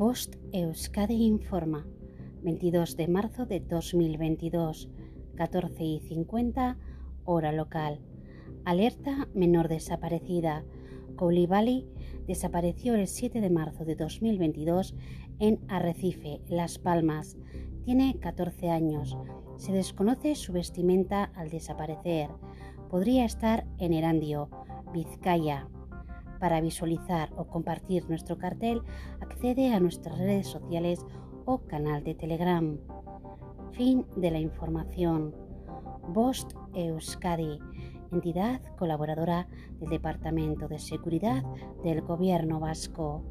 Bost Euskadi informa, 22 de marzo de 2022, 14 y 50, hora local. Alerta menor desaparecida. Coulibaly desapareció el 7 de marzo de 2022 en Arrecife, Las Palmas. Tiene 14 años. Se desconoce su vestimenta al desaparecer. Podría estar en Erandio, Vizcaya. Para visualizar o compartir nuestro cartel, accede a nuestras redes sociales o canal de Telegram. Fin de la información. Bost Euskadi, entidad colaboradora del Departamento de Seguridad del Gobierno Vasco.